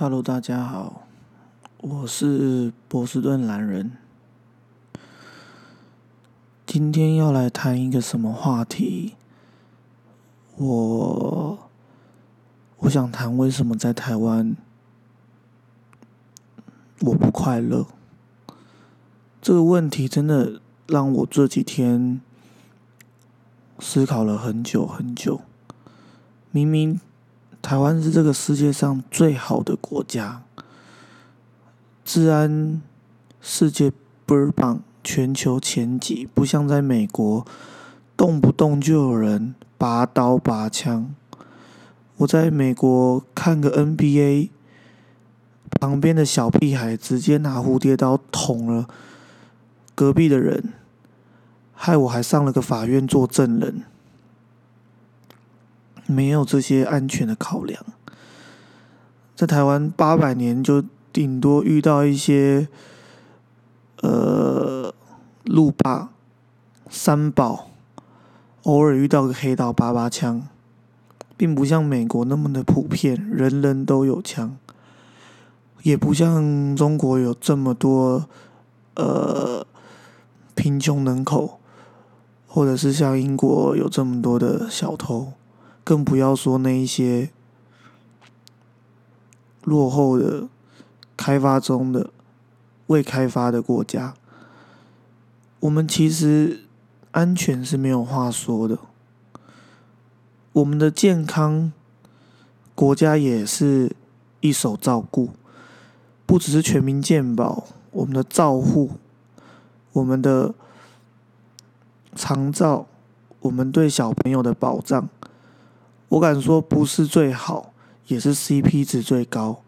Hello，大家好，我是波士顿蓝人。今天要来谈一个什么话题？我我想谈为什么在台湾我不快乐。这个问题真的让我这几天思考了很久很久。明明。台湾是这个世界上最好的国家，治安世界倍儿棒，全球前几，不像在美国，动不动就有人拔刀拔枪。我在美国看个 NBA，旁边的小屁孩直接拿蝴蝶刀捅了隔壁的人，害我还上了个法院做证人。没有这些安全的考量，在台湾八百年就顶多遇到一些，呃，路霸、三宝，偶尔遇到个黑道拔拔枪，并不像美国那么的普遍，人人都有枪，也不像中国有这么多，呃，贫穷人口，或者是像英国有这么多的小偷。更不要说那一些落后的、开发中的、未开发的国家，我们其实安全是没有话说的。我们的健康，国家也是一手照顾，不只是全民健保，我们的照护，我们的长照，我们对小朋友的保障。我敢说，不是最好，也是 CP 值最高。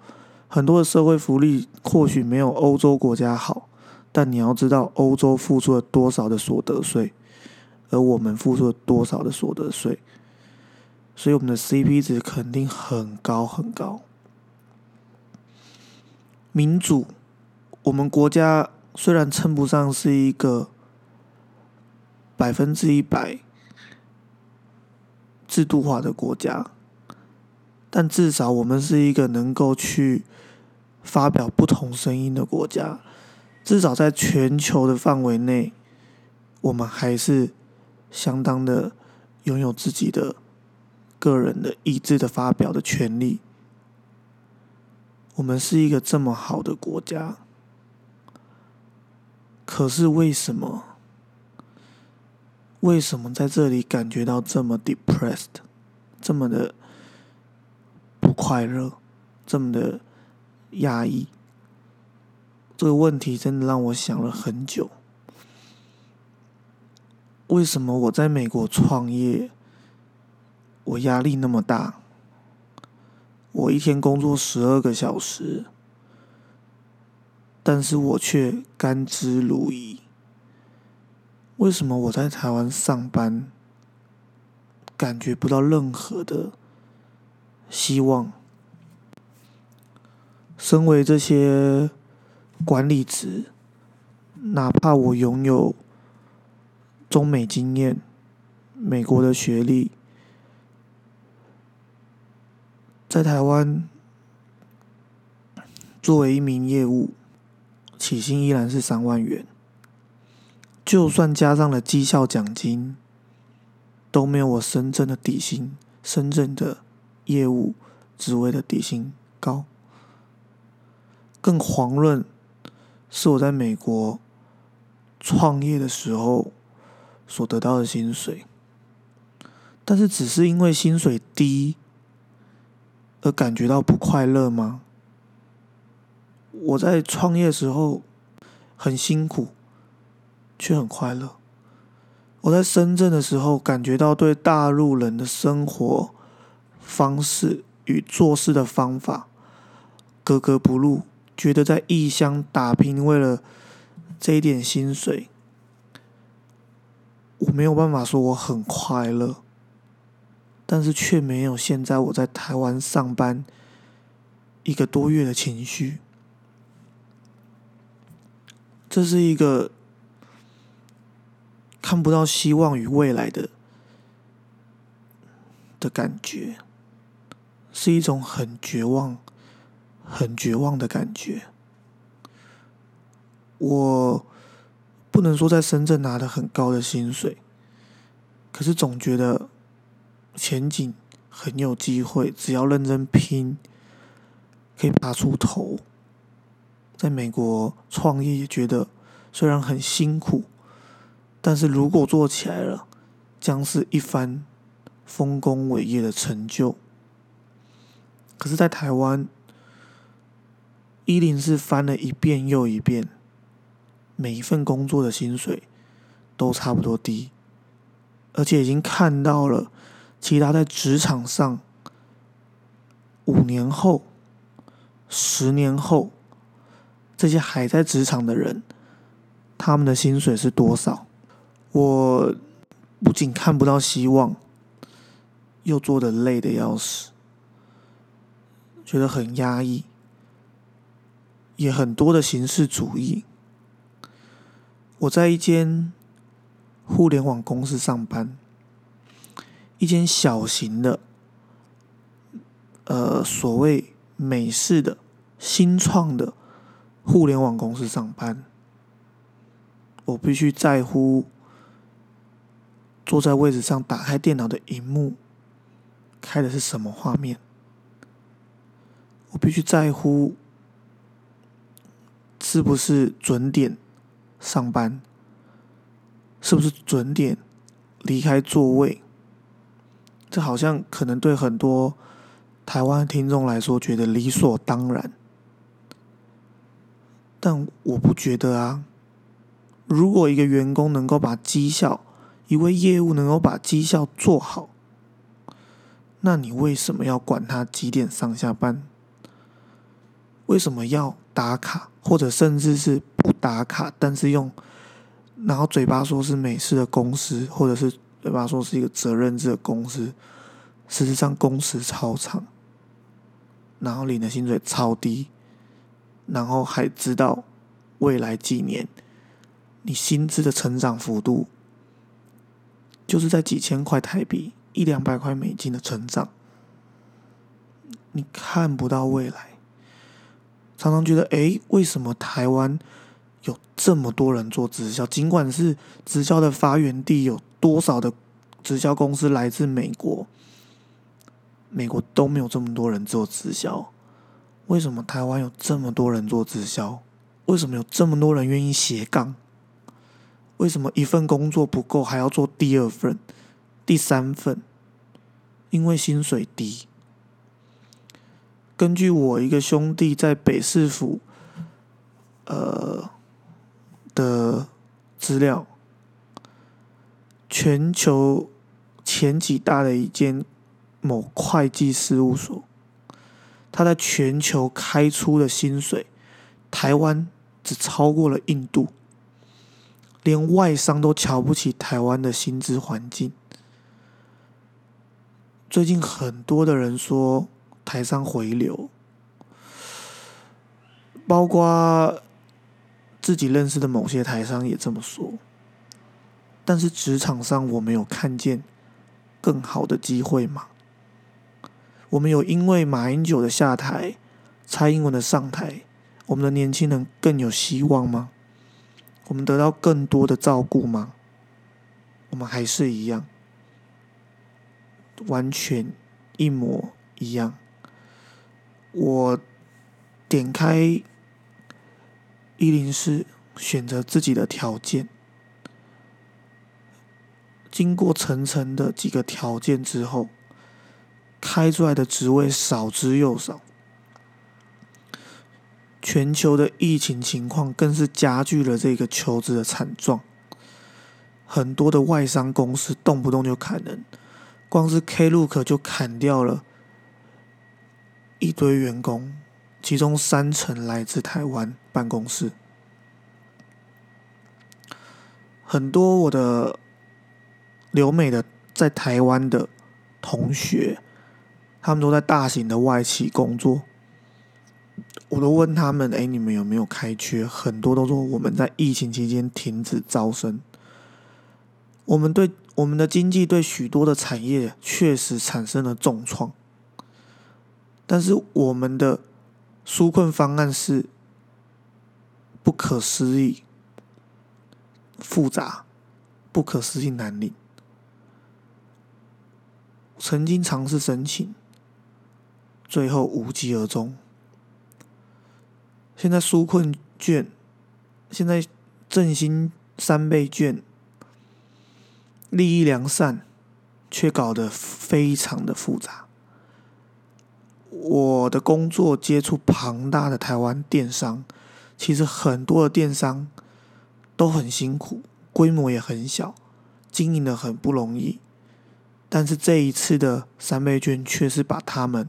很多的社会福利或许没有欧洲国家好，但你要知道，欧洲付出了多少的所得税，而我们付出了多少的所得税，所以我们的 CP 值肯定很高很高。民主，我们国家虽然称不上是一个百分之一百。制度化的国家，但至少我们是一个能够去发表不同声音的国家。至少在全球的范围内，我们还是相当的拥有自己的个人的意志的发表的权利。我们是一个这么好的国家，可是为什么？为什么在这里感觉到这么 depressed，这么的不快乐，这么的压抑？这个问题真的让我想了很久。为什么我在美国创业，我压力那么大？我一天工作十二个小时，但是我却甘之如饴。为什么我在台湾上班，感觉不到任何的希望？身为这些管理职，哪怕我拥有中美经验、美国的学历，在台湾作为一名业务，起薪依然是三万元。就算加上了绩效奖金，都没有我深圳的底薪、深圳的业务职位的底薪高。更遑论是我在美国创业的时候所得到的薪水。但是，只是因为薪水低而感觉到不快乐吗？我在创业时候很辛苦。却很快乐。我在深圳的时候，感觉到对大陆人的生活方式与做事的方法格格不入，觉得在异乡打拼，为了这一点薪水，我没有办法说我很快乐，但是却没有现在我在台湾上班一个多月的情绪。这是一个。看不到希望与未来的的感觉，是一种很绝望、很绝望的感觉。我不能说在深圳拿的很高的薪水，可是总觉得前景很有机会，只要认真拼，可以爬出头。在美国创业也觉得虽然很辛苦，但是如果做起来了，将是一番丰功伟业的成就。可是，在台湾，一零是翻了一遍又一遍，每一份工作的薪水都差不多低，而且已经看到了其他在职场上五年后、十年后这些还在职场的人，他们的薪水是多少？我不仅看不到希望，又做的累的要死。觉得很压抑，也很多的形式主义。我在一间互联网公司上班，一间小型的，呃，所谓美式的新创的互联网公司上班。我必须在乎坐在位置上打开电脑的荧幕，开的是什么画面。我必须在乎是不是准点上班，是不是准点离开座位。这好像可能对很多台湾听众来说觉得理所当然，但我不觉得啊。如果一个员工能够把绩效，一位业务能够把绩效做好，那你为什么要管他几点上下班？为什么要打卡，或者甚至是不打卡，但是用，然后嘴巴说是美式的公司，或者是嘴巴说是一个责任制的公司，事实上工时超长，然后领的薪水超低，然后还知道未来几年你薪资的成长幅度就是在几千块台币、一两百块美金的成长，你看不到未来。常常觉得，哎，为什么台湾有这么多人做直销？尽管是直销的发源地，有多少的直销公司来自美国，美国都没有这么多人做直销。为什么台湾有这么多人做直销？为什么有这么多人愿意斜杠？为什么一份工作不够，还要做第二份、第三份？因为薪水低。根据我一个兄弟在北市府，呃的资料，全球前几大的一间某会计事务所，他在全球开出的薪水，台湾只超过了印度，连外商都瞧不起台湾的薪资环境。最近很多的人说。台商回流，包括自己认识的某些台商也这么说。但是职场上，我们有看见更好的机会吗？我们有因为马英九的下台、蔡英文的上台，我们的年轻人更有希望吗？我们得到更多的照顾吗？我们还是一样，完全一模一样。我点开一零四，选择自己的条件。经过层层的几个条件之后，开出来的职位少之又少。全球的疫情情况更是加剧了这个求职的惨状。很多的外商公司动不动就砍人，光是 Klook 就砍掉了。一堆员工，其中三成来自台湾办公室。很多我的留美的在台湾的同学，他们都在大型的外企工作。我都问他们：“哎，你们有没有开缺？”很多都说我们在疫情期间停止招生。我们对我们的经济对许多的产业确实产生了重创。但是我们的纾困方案是不可思议、复杂、不可思议难领。曾经尝试申请，最后无疾而终。现在纾困券，现在振兴三倍券，利益良善，却搞得非常的复杂。我的工作接触庞大的台湾电商，其实很多的电商都很辛苦，规模也很小，经营的很不容易。但是这一次的三倍券却是把他们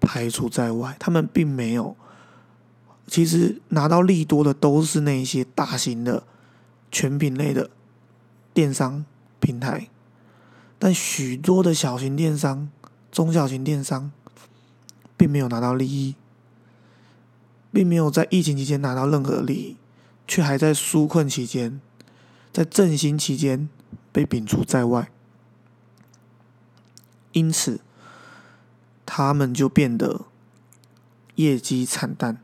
排除在外，他们并没有。其实拿到利多的都是那些大型的全品类的电商平台，但许多的小型电商、中小型电商并没有拿到利益，并没有在疫情期间拿到任何利益，却还在纾困期间、在振兴期间被摒除在外。因此，他们就变得业绩惨淡，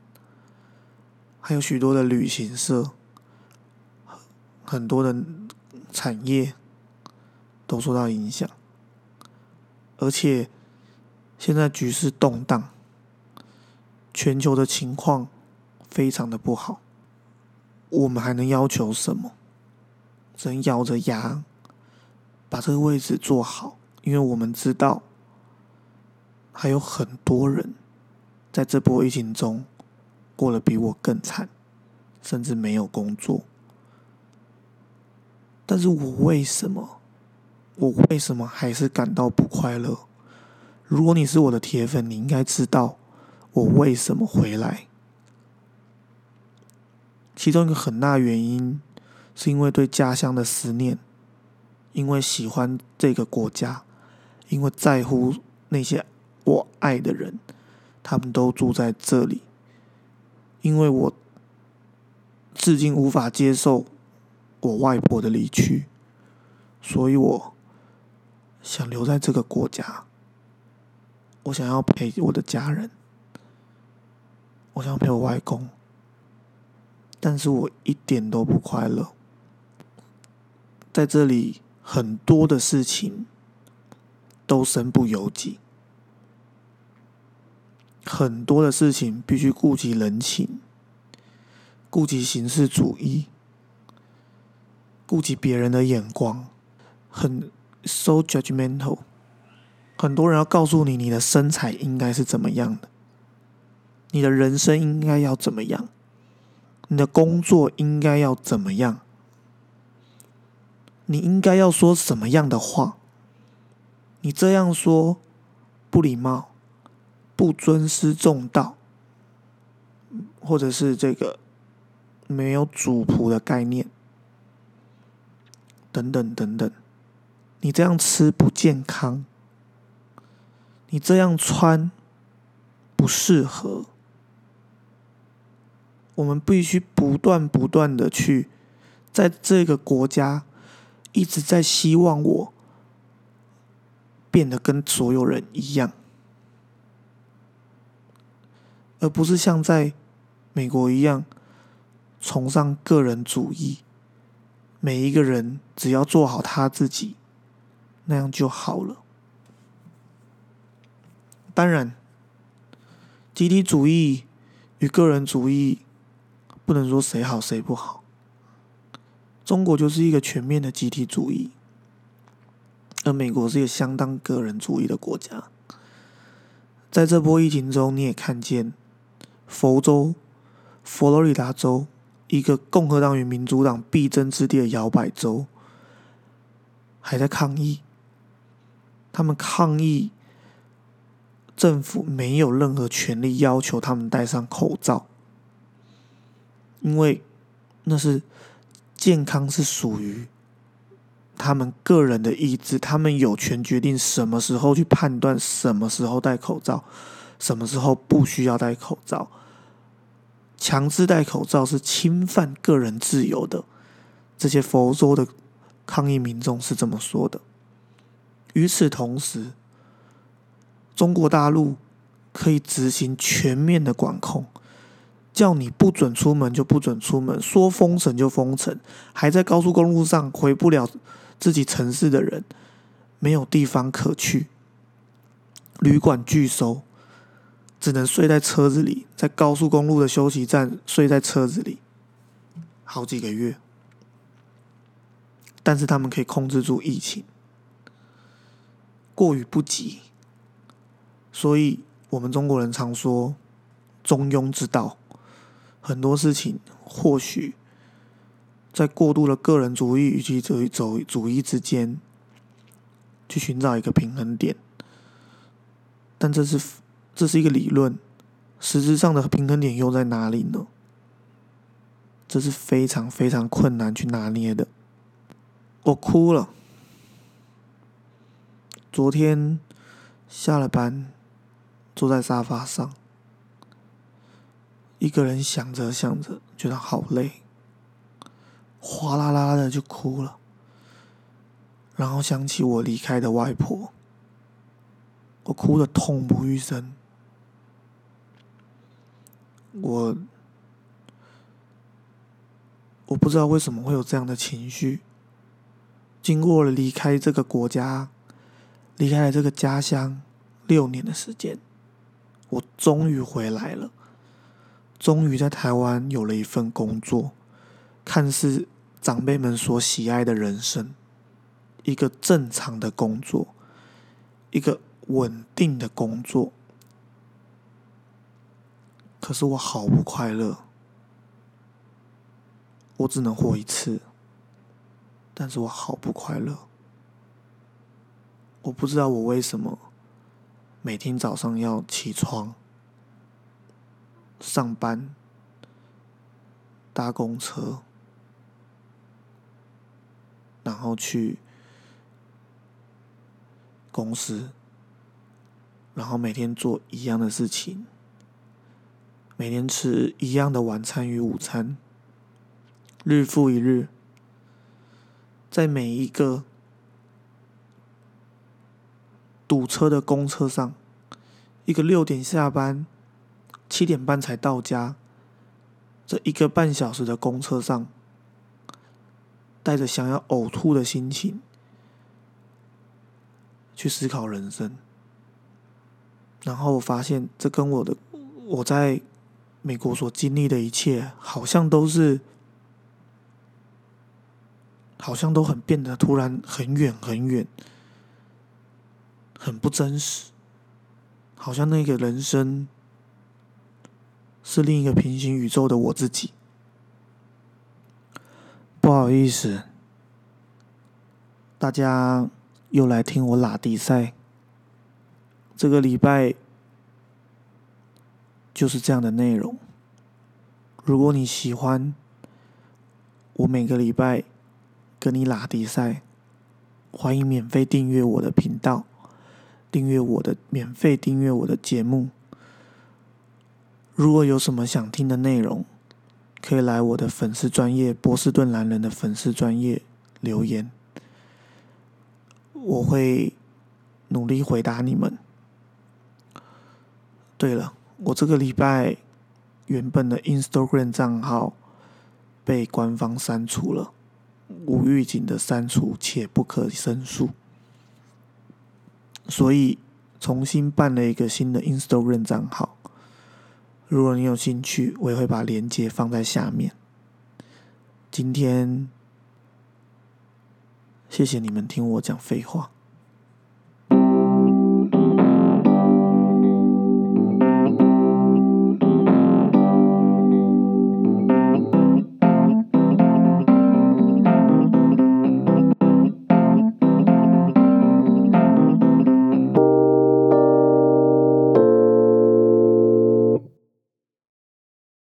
还有许多的旅行社，很多的产业都受到影响，而且现在局势动荡，全球的情况非常的不好，我们还能要求什么？只能咬着牙把这个位置做好。因为我们知道，还有很多人在这波疫情中过得比我更惨，甚至没有工作。但是我为什么，我为什么还是感到不快乐？如果你是我的铁粉，你应该知道我为什么回来。其中一个很大原因，是因为对家乡的思念，因为喜欢这个国家。因为在乎那些我爱的人，他们都住在这里。因为我至今无法接受我外婆的离去，所以我想留在这个国家。我想要陪我的家人，我想陪我外公，但是我一点都不快乐。在这里，很多的事情。都身不由己，很多的事情必须顾及人情，顾及形式主义，顾及别人的眼光，很 so judgmental。很多人要告诉你，你的身材应该是怎么样的，你的人生应该要怎么样，你的工作应该要怎么样，你应该要说什么样的话。你这样说不礼貌，不尊师重道，或者是这个没有主仆的概念，等等等等。你这样吃不健康，你这样穿不适合。我们必须不断不断的去在这个国家一直在希望我。变得跟所有人一样，而不是像在美国一样崇尚个人主义，每一个人只要做好他自己，那样就好了。当然，集体主义与个人主义不能说谁好谁不好，中国就是一个全面的集体主义。而美国是一个相当个人主义的国家，在这波疫情中，你也看见佛州、佛罗里达州一个共和党与民主党必争之地的摇摆州，还在抗议。他们抗议政府没有任何权利要求他们戴上口罩，因为那是健康是属于。他们个人的意志，他们有权决定什么时候去判断什么时候戴口罩，什么时候不需要戴口罩。强制戴口罩是侵犯个人自由的。这些佛州的抗议民众是这么说的。与此同时，中国大陆可以执行全面的管控，叫你不准出门就不准出门，说封城就封城，还在高速公路上回不了自己城市的人，没有地方可去，旅馆拒收，只能睡在车子里，在高速公路的休息站睡在车子里，好几个月。但是他们可以控制住疫情，过于不及，所以我们中国人常说中庸之道。很多事情或许在过度的个人主义以及走走主义之间，去寻找一个平衡点。但这是这是一个理论，实质上的平衡点又在哪里呢？这是非常非常困难去拿捏的。我哭了。昨天下了班，坐在沙发上，一个人想着想着，觉得好累，哗啦啦的就哭了。然后想起我离开的外婆，我哭的痛不欲生。我我不知道为什么会有这样的情绪。经过了离开这个国家，离开了这个家乡六年的时间，我终于回来了。终于在台湾有了一份工作，看似长辈们所喜爱的人生，一个正常的工作，一个稳定的工作。可是我好不快乐，我只能活一次。但是我好不快乐，我不知道我为什么每天早上要起床、上班、搭公车，然后去公司，然后每天做一样的事情，每天吃一样的晚餐与午餐，日复一日。在每一个堵车的公车上，一个六点下班、七点半才到家，这一个半小时的公车上，带着想要呕吐的心情去思考人生，然后我发现，这跟我的我在美国所经历的一切，好像都是。好像都很变得突然很远很远，很不真实。好像那个人生是另一个平行宇宙的我自己。不好意思，大家又来听我拉迪赛。这个礼拜就是这样的内容。如果你喜欢，我每个礼拜。跟你拉迪赛，欢迎免费订阅我的频道，订阅我的免费订阅我的节目。如果有什么想听的内容，可以来我的粉丝专业波士顿男人的粉丝专业留言，我会努力回答你们。对了，我这个礼拜原本的 Instagram 账号被官方删除了。无预警的删除且不可申诉，所以重新办了一个新的 Instagram 账号。如果你有兴趣，我也会把链接放在下面。今天谢谢你们听我讲废话。